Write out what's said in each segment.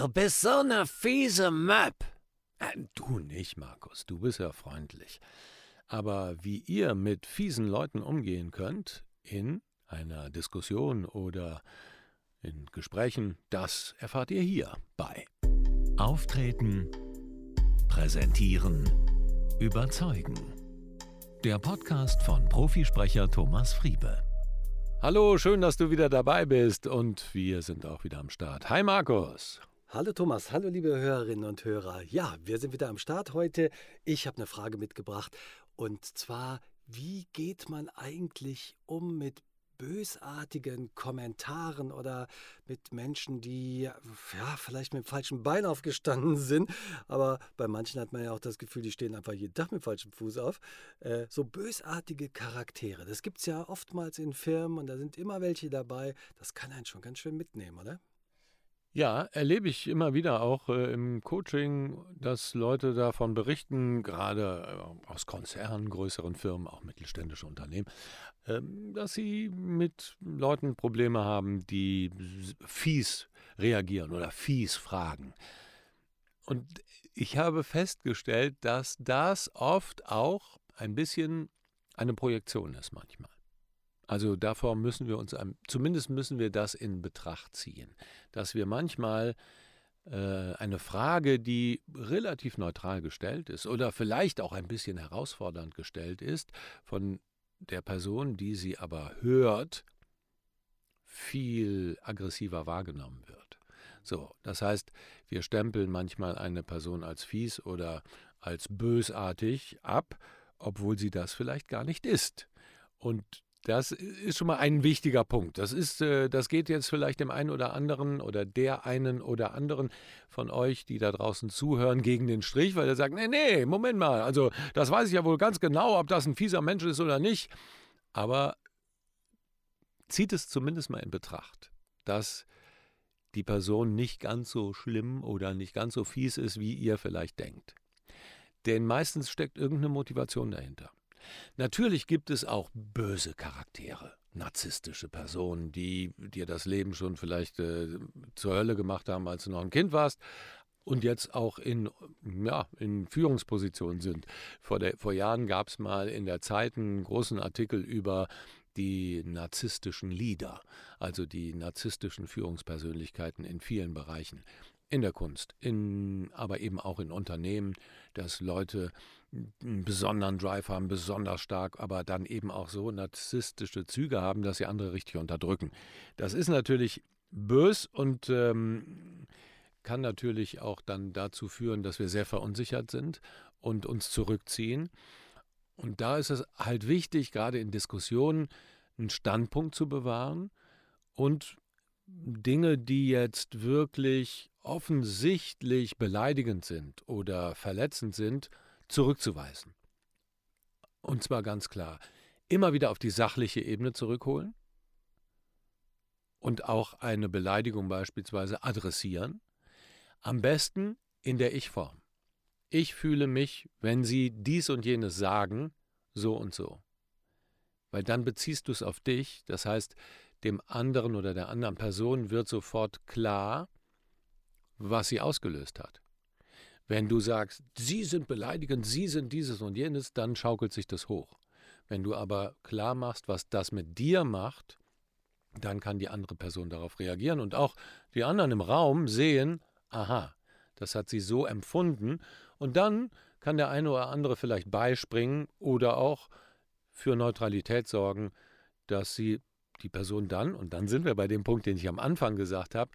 Du bist so eine fiese Möb. Äh, du nicht, Markus, du bist ja freundlich. Aber wie ihr mit fiesen Leuten umgehen könnt, in einer Diskussion oder in Gesprächen, das erfahrt ihr hier bei Auftreten, Präsentieren, Überzeugen. Der Podcast von Profisprecher Thomas Friebe. Hallo, schön, dass du wieder dabei bist und wir sind auch wieder am Start. Hi Markus. Hallo Thomas, hallo liebe Hörerinnen und Hörer. Ja, wir sind wieder am Start heute. Ich habe eine Frage mitgebracht und zwar, wie geht man eigentlich um mit bösartigen Kommentaren oder mit Menschen, die ja vielleicht mit dem falschen Bein aufgestanden sind, aber bei manchen hat man ja auch das Gefühl, die stehen einfach jeden Tag mit falschem Fuß auf. Äh, so bösartige Charaktere, das gibt es ja oftmals in Firmen und da sind immer welche dabei. Das kann einen schon ganz schön mitnehmen, oder? Ja, erlebe ich immer wieder auch äh, im Coaching, dass Leute davon berichten, gerade äh, aus Konzernen, größeren Firmen, auch mittelständische Unternehmen, äh, dass sie mit Leuten Probleme haben, die fies reagieren oder fies fragen. Und ich habe festgestellt, dass das oft auch ein bisschen eine Projektion ist manchmal. Also davor müssen wir uns, zumindest müssen wir das in Betracht ziehen, dass wir manchmal äh, eine Frage, die relativ neutral gestellt ist oder vielleicht auch ein bisschen herausfordernd gestellt ist, von der Person, die sie aber hört, viel aggressiver wahrgenommen wird. So, das heißt, wir stempeln manchmal eine Person als fies oder als bösartig ab, obwohl sie das vielleicht gar nicht ist. Und das ist schon mal ein wichtiger Punkt. Das ist, äh, das geht jetzt vielleicht dem einen oder anderen oder der einen oder anderen von euch, die da draußen zuhören, gegen den Strich, weil er sagt, nee, nee, Moment mal, also das weiß ich ja wohl ganz genau, ob das ein fieser Mensch ist oder nicht. Aber zieht es zumindest mal in Betracht, dass die Person nicht ganz so schlimm oder nicht ganz so fies ist, wie ihr vielleicht denkt. Denn meistens steckt irgendeine Motivation dahinter. Natürlich gibt es auch böse Charaktere, narzisstische Personen, die dir das Leben schon vielleicht äh, zur Hölle gemacht haben, als du noch ein Kind warst und jetzt auch in, ja, in Führungspositionen sind. Vor, der, vor Jahren gab es mal in der Zeit einen großen Artikel über die narzisstischen Leader, also die narzisstischen Führungspersönlichkeiten in vielen Bereichen. In der Kunst, in, aber eben auch in Unternehmen, dass Leute einen besonderen Drive haben, besonders stark, aber dann eben auch so narzisstische Züge haben, dass sie andere richtig unterdrücken. Das ist natürlich bös und ähm, kann natürlich auch dann dazu führen, dass wir sehr verunsichert sind und uns zurückziehen. Und da ist es halt wichtig, gerade in Diskussionen einen Standpunkt zu bewahren und Dinge, die jetzt wirklich offensichtlich beleidigend sind oder verletzend sind, zurückzuweisen. Und zwar ganz klar, immer wieder auf die sachliche Ebene zurückholen und auch eine Beleidigung beispielsweise adressieren. Am besten in der Ich-Form. Ich fühle mich, wenn Sie dies und jenes sagen, so und so. Weil dann beziehst du es auf dich, das heißt, dem anderen oder der anderen Person wird sofort klar, was sie ausgelöst hat. Wenn du sagst, Sie sind beleidigend, Sie sind dieses und jenes, dann schaukelt sich das hoch. Wenn du aber klar machst, was das mit dir macht, dann kann die andere Person darauf reagieren und auch die anderen im Raum sehen, aha, das hat sie so empfunden und dann kann der eine oder andere vielleicht beispringen oder auch für Neutralität sorgen, dass sie die Person dann, und dann sind wir bei dem Punkt, den ich am Anfang gesagt habe,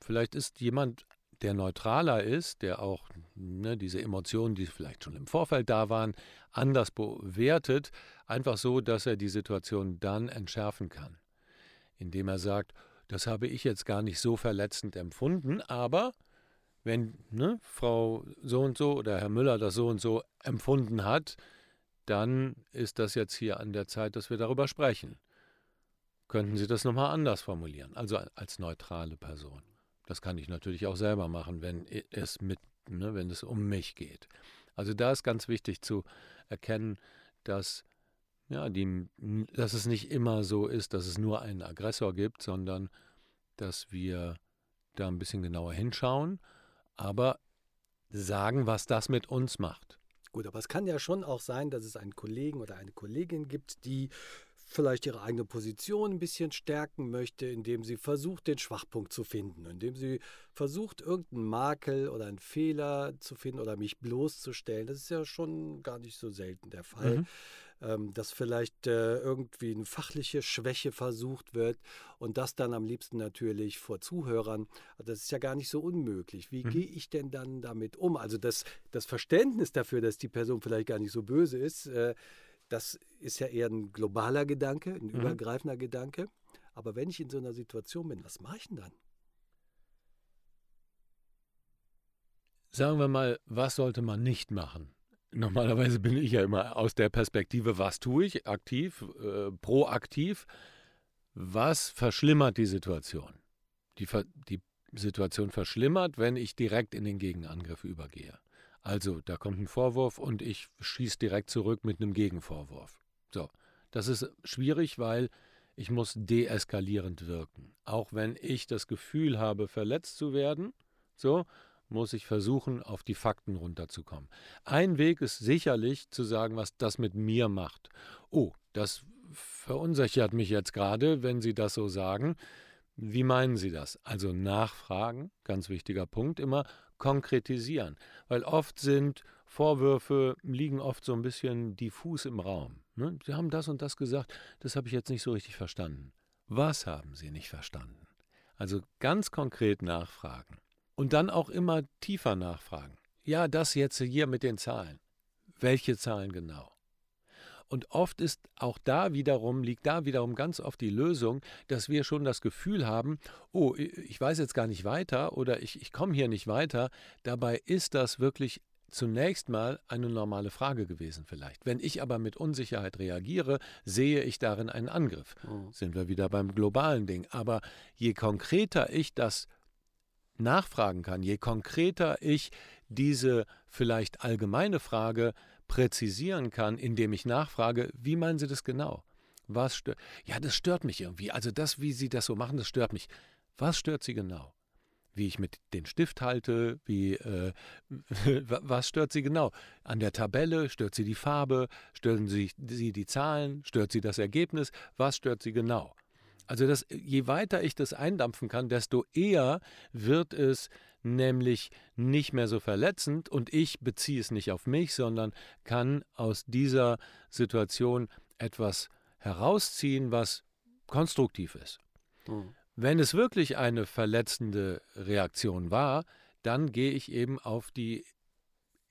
vielleicht ist jemand der neutraler ist, der auch ne, diese Emotionen, die vielleicht schon im Vorfeld da waren, anders bewertet, einfach so, dass er die Situation dann entschärfen kann. Indem er sagt, das habe ich jetzt gar nicht so verletzend empfunden, aber wenn ne, Frau so und so oder Herr Müller das so und so empfunden hat, dann ist das jetzt hier an der Zeit, dass wir darüber sprechen. Könnten Sie das nochmal anders formulieren, also als neutrale Person. Das kann ich natürlich auch selber machen, wenn es mit, ne, wenn es um mich geht. Also da ist ganz wichtig zu erkennen, dass ja, die, dass es nicht immer so ist, dass es nur einen Aggressor gibt, sondern dass wir da ein bisschen genauer hinschauen, aber sagen, was das mit uns macht. Gut, aber es kann ja schon auch sein, dass es einen Kollegen oder eine Kollegin gibt, die vielleicht ihre eigene Position ein bisschen stärken möchte, indem sie versucht, den Schwachpunkt zu finden, indem sie versucht, irgendeinen Makel oder einen Fehler zu finden oder mich bloßzustellen. Das ist ja schon gar nicht so selten der Fall. Mhm. Ähm, dass vielleicht äh, irgendwie eine fachliche Schwäche versucht wird und das dann am liebsten natürlich vor Zuhörern. Also das ist ja gar nicht so unmöglich. Wie mhm. gehe ich denn dann damit um? Also das, das Verständnis dafür, dass die Person vielleicht gar nicht so böse ist, äh, das ist ja eher ein globaler Gedanke, ein mhm. übergreifender Gedanke. Aber wenn ich in so einer Situation bin, was mache ich denn dann? Sagen wir mal, was sollte man nicht machen? Normalerweise bin ich ja immer aus der Perspektive, was tue ich aktiv, äh, proaktiv. Was verschlimmert die Situation? Die, die Situation verschlimmert, wenn ich direkt in den Gegenangriff übergehe. Also, da kommt ein Vorwurf und ich schieße direkt zurück mit einem Gegenvorwurf. So, das ist schwierig, weil ich muss deeskalierend wirken. Auch wenn ich das Gefühl habe, verletzt zu werden, so muss ich versuchen, auf die Fakten runterzukommen. Ein Weg ist sicherlich zu sagen, was das mit mir macht. Oh, das verunsichert mich jetzt gerade, wenn Sie das so sagen. Wie meinen Sie das? Also nachfragen, ganz wichtiger Punkt immer, konkretisieren. Weil oft sind Vorwürfe, liegen oft so ein bisschen diffus im Raum. Ne? Sie haben das und das gesagt, das habe ich jetzt nicht so richtig verstanden. Was haben Sie nicht verstanden? Also ganz konkret nachfragen. Und dann auch immer tiefer nachfragen. Ja, das jetzt hier mit den Zahlen. Welche Zahlen genau? Und oft ist auch da wiederum, liegt da wiederum ganz oft die Lösung, dass wir schon das Gefühl haben, oh, ich weiß jetzt gar nicht weiter oder ich, ich komme hier nicht weiter. Dabei ist das wirklich zunächst mal eine normale Frage gewesen vielleicht. Wenn ich aber mit Unsicherheit reagiere, sehe ich darin einen Angriff. Mhm. Sind wir wieder beim globalen Ding. Aber je konkreter ich das nachfragen kann, je konkreter ich diese vielleicht allgemeine Frage präzisieren kann, indem ich nachfrage, wie meinen Sie das genau? Was stört? Ja, das stört mich irgendwie. Also das, wie Sie das so machen, das stört mich. Was stört Sie genau? Wie ich mit den Stift halte, wie äh, was stört Sie genau? An der Tabelle stört Sie die Farbe, stören Sie, Sie die Zahlen, stört Sie das Ergebnis? Was stört Sie genau? Also das, je weiter ich das eindampfen kann, desto eher wird es nämlich nicht mehr so verletzend und ich beziehe es nicht auf mich, sondern kann aus dieser Situation etwas herausziehen, was konstruktiv ist. Mhm. Wenn es wirklich eine verletzende Reaktion war, dann gehe ich eben auf die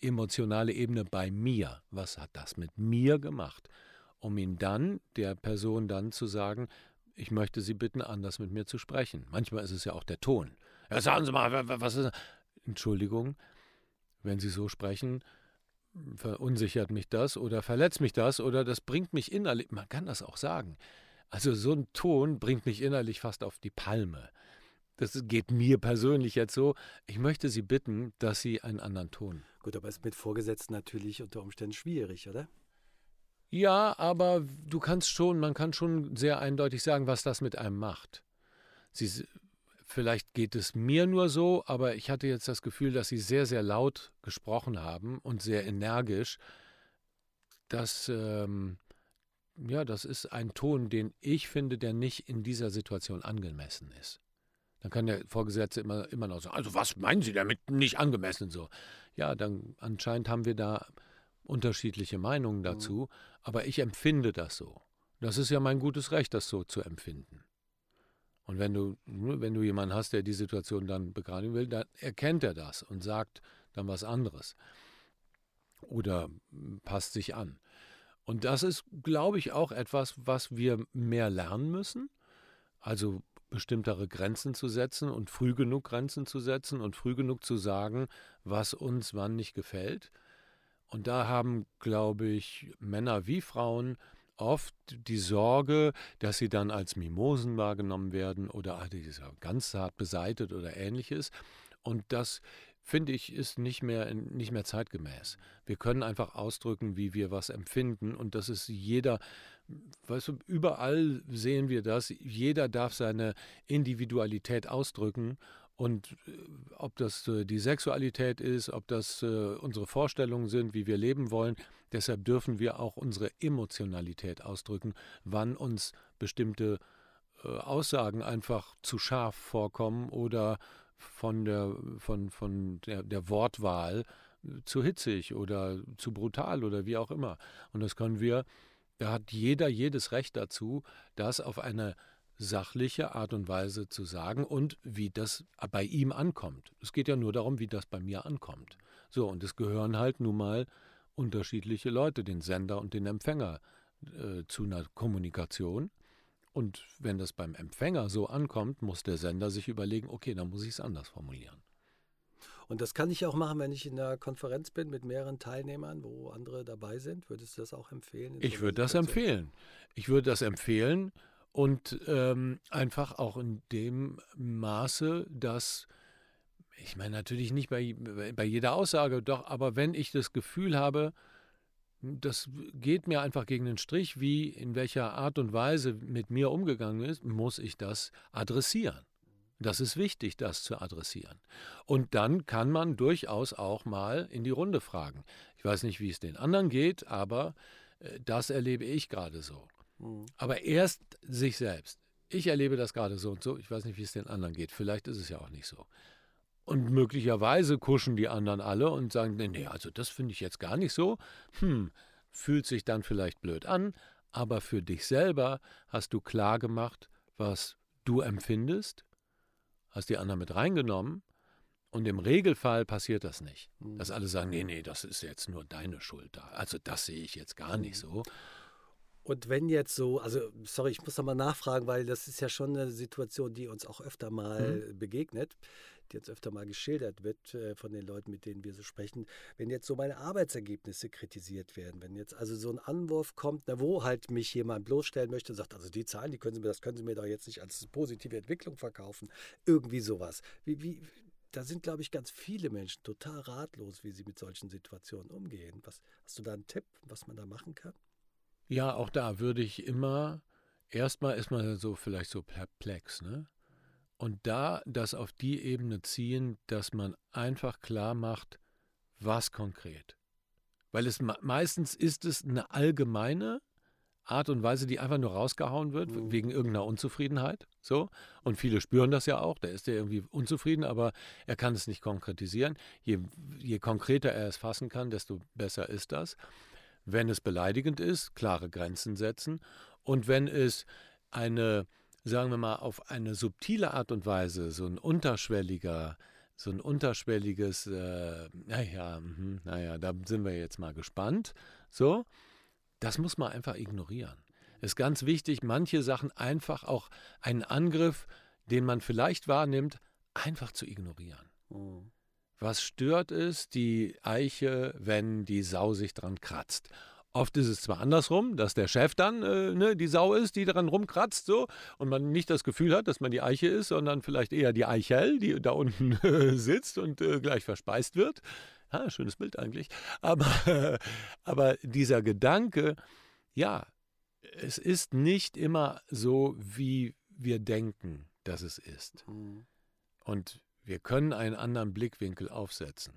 emotionale Ebene bei mir. Was hat das mit mir gemacht? Um ihn dann, der Person dann zu sagen, ich möchte Sie bitten, anders mit mir zu sprechen. Manchmal ist es ja auch der Ton. Ja, sagen Sie mal, was ist. Entschuldigung, wenn Sie so sprechen, verunsichert mich das oder verletzt mich das oder das bringt mich innerlich. Man kann das auch sagen. Also so ein Ton bringt mich innerlich fast auf die Palme. Das geht mir persönlich jetzt so. Ich möchte Sie bitten, dass Sie einen anderen Ton. Gut, aber ist mit Vorgesetzten natürlich unter Umständen schwierig, oder? Ja, aber du kannst schon, man kann schon sehr eindeutig sagen, was das mit einem macht. Sie, vielleicht geht es mir nur so, aber ich hatte jetzt das Gefühl, dass sie sehr, sehr laut gesprochen haben und sehr energisch. Das, ähm, ja, das ist ein Ton, den ich finde, der nicht in dieser Situation angemessen ist. Dann kann der Vorgesetzte immer, immer noch sagen, also was meinen Sie damit nicht angemessen so? Ja, dann anscheinend haben wir da unterschiedliche Meinungen mhm. dazu, mhm. aber ich empfinde das so. Das ist ja mein gutes Recht, das so zu empfinden. Und wenn du, ne, wenn du jemanden hast, der die Situation dann begradigen will, dann erkennt er das und sagt dann was anderes. Oder passt sich an. Und das ist, glaube ich, auch etwas, was wir mehr lernen müssen. Also bestimmtere Grenzen zu setzen und früh genug Grenzen zu setzen und früh genug zu sagen, was uns wann nicht gefällt. Und da haben, glaube ich, Männer wie Frauen oft die Sorge, dass sie dann als Mimosen wahrgenommen werden oder ganz zart beseitet oder ähnliches. Und das finde ich, ist nicht mehr, nicht mehr zeitgemäß. Wir können einfach ausdrücken, wie wir was empfinden. Und das ist jeder, weißt du, überall sehen wir das. Jeder darf seine Individualität ausdrücken Und äh, ob das äh, die Sexualität ist, ob das äh, unsere Vorstellungen sind, wie wir leben wollen, deshalb dürfen wir auch unsere Emotionalität ausdrücken, wann uns bestimmte Aussagen einfach zu scharf vorkommen oder von der, von, von der, der Wortwahl zu hitzig oder zu brutal oder wie auch immer. Und das können wir, da hat jeder jedes Recht dazu, das auf eine sachliche Art und Weise zu sagen und wie das bei ihm ankommt. Es geht ja nur darum, wie das bei mir ankommt. So, und es gehören halt nun mal unterschiedliche Leute, den Sender und den Empfänger, äh, zu einer Kommunikation. Und wenn das beim Empfänger so ankommt, muss der Sender sich überlegen, okay, dann muss ich es anders formulieren. Und das kann ich auch machen, wenn ich in einer Konferenz bin mit mehreren Teilnehmern, wo andere dabei sind. Würdest du das auch empfehlen? Ich würde das empfehlen. Ich würde das empfehlen und ähm, einfach auch in dem Maße, dass ich meine natürlich nicht bei, bei jeder Aussage, doch, aber wenn ich das Gefühl habe, das geht mir einfach gegen den Strich, wie in welcher Art und Weise mit mir umgegangen ist, muss ich das adressieren. Das ist wichtig, das zu adressieren. Und dann kann man durchaus auch mal in die Runde fragen. Ich weiß nicht, wie es den anderen geht, aber äh, das erlebe ich gerade so. Mhm. Aber erst sich selbst. Ich erlebe das gerade so und so. Ich weiß nicht, wie es den anderen geht. Vielleicht ist es ja auch nicht so. Und möglicherweise kuschen die anderen alle und sagen, nee, also das finde ich jetzt gar nicht so. Hm, fühlt sich dann vielleicht blöd an, aber für dich selber hast du klar gemacht, was du empfindest, hast die anderen mit reingenommen und im Regelfall passiert das nicht. Hm. Dass alle sagen, nee, nee, das ist jetzt nur deine Schuld da. Also das sehe ich jetzt gar nicht hm. so. Und wenn jetzt so, also sorry, ich muss nochmal nachfragen, weil das ist ja schon eine Situation, die uns auch öfter mal mhm. begegnet, die jetzt öfter mal geschildert wird äh, von den Leuten, mit denen wir so sprechen. Wenn jetzt so meine Arbeitsergebnisse kritisiert werden, wenn jetzt also so ein Anwurf kommt, na, wo halt mich jemand bloßstellen möchte und sagt, also die Zahlen, die können Sie mir, das können Sie mir doch jetzt nicht als positive Entwicklung verkaufen. Irgendwie sowas. Wie, wie, da sind, glaube ich, ganz viele Menschen total ratlos, wie sie mit solchen Situationen umgehen. Was, hast du da einen Tipp, was man da machen kann? Ja, auch da würde ich immer, erstmal ist man so vielleicht so perplex, ne? Und da das auf die Ebene ziehen, dass man einfach klar macht, was konkret. Weil es meistens ist es eine allgemeine Art und Weise, die einfach nur rausgehauen wird, mhm. wegen irgendeiner Unzufriedenheit. So. Und viele spüren das ja auch. Da ist er irgendwie unzufrieden, aber er kann es nicht konkretisieren. Je, je konkreter er es fassen kann, desto besser ist das. Wenn es beleidigend ist, klare Grenzen setzen. Und wenn es eine, sagen wir mal, auf eine subtile Art und Weise, so ein unterschwelliger, so ein unterschwelliges, äh, naja, mh, naja, da sind wir jetzt mal gespannt. So, das muss man einfach ignorieren. Ist ganz wichtig, manche Sachen einfach auch einen Angriff, den man vielleicht wahrnimmt, einfach zu ignorieren. Mhm. Was stört es die Eiche, wenn die Sau sich dran kratzt? Oft ist es zwar andersrum, dass der Chef dann äh, ne, die Sau ist, die daran rumkratzt, so, und man nicht das Gefühl hat, dass man die Eiche ist, sondern vielleicht eher die Eichel, die da unten äh, sitzt und äh, gleich verspeist wird. Ja, schönes Bild eigentlich. Aber, aber dieser Gedanke, ja, es ist nicht immer so, wie wir denken, dass es ist. Mhm. Und wir können einen anderen Blickwinkel aufsetzen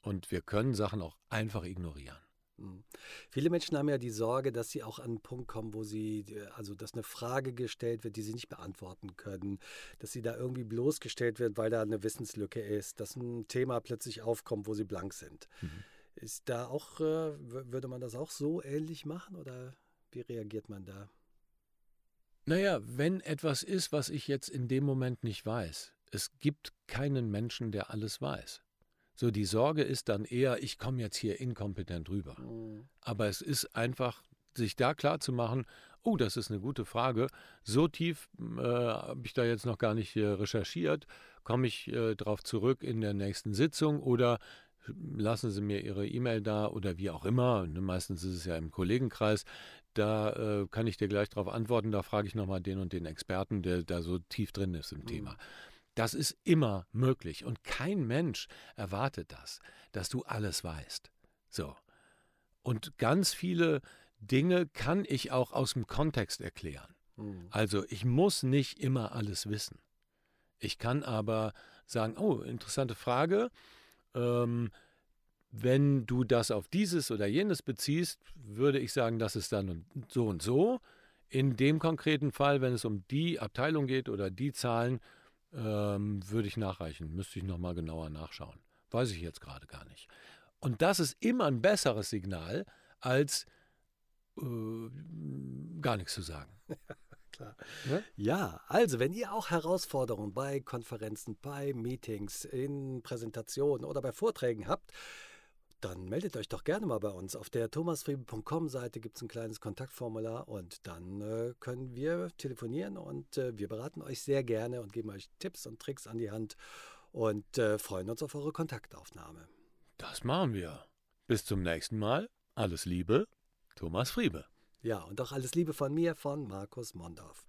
und wir können Sachen auch einfach ignorieren. Hm. Viele Menschen haben ja die Sorge, dass sie auch an einen Punkt kommen, wo sie, also dass eine Frage gestellt wird, die sie nicht beantworten können, dass sie da irgendwie bloßgestellt wird, weil da eine Wissenslücke ist, dass ein Thema plötzlich aufkommt, wo sie blank sind. Mhm. Ist da auch, äh, würde man das auch so ähnlich machen oder wie reagiert man da? Naja, wenn etwas ist, was ich jetzt in dem Moment nicht weiß, es gibt keinen Menschen, der alles weiß. So, die Sorge ist dann eher, ich komme jetzt hier inkompetent rüber. Mhm. Aber es ist einfach, sich da klar zu machen, oh, das ist eine gute Frage. So tief äh, habe ich da jetzt noch gar nicht äh, recherchiert. Komme ich äh, darauf zurück in der nächsten Sitzung oder lassen Sie mir Ihre E-Mail da oder wie auch immer. Ne, meistens ist es ja im Kollegenkreis. Da äh, kann ich dir gleich darauf antworten. Da frage ich nochmal den und den Experten, der da so tief drin ist im mhm. Thema. Das ist immer möglich und kein Mensch erwartet das, dass du alles weißt. So. Und ganz viele Dinge kann ich auch aus dem Kontext erklären. Mhm. Also ich muss nicht immer alles wissen. Ich kann aber sagen, oh, interessante Frage. Ähm, wenn du das auf dieses oder jenes beziehst, würde ich sagen, das ist dann so und so. In dem konkreten Fall, wenn es um die Abteilung geht oder die Zahlen, ähm, würde ich nachreichen. Müsste ich nochmal genauer nachschauen. Weiß ich jetzt gerade gar nicht. Und das ist immer ein besseres Signal, als äh, gar nichts zu sagen. Klar. Ne? Ja, also wenn ihr auch Herausforderungen bei Konferenzen, bei Meetings, in Präsentationen oder bei Vorträgen habt, dann meldet euch doch gerne mal bei uns. Auf der thomasfriebe.com-Seite gibt es ein kleines Kontaktformular und dann äh, können wir telefonieren und äh, wir beraten euch sehr gerne und geben euch Tipps und Tricks an die Hand und äh, freuen uns auf eure Kontaktaufnahme. Das machen wir. Bis zum nächsten Mal. Alles Liebe, Thomas Friebe. Ja, und auch alles Liebe von mir, von Markus Mondorf.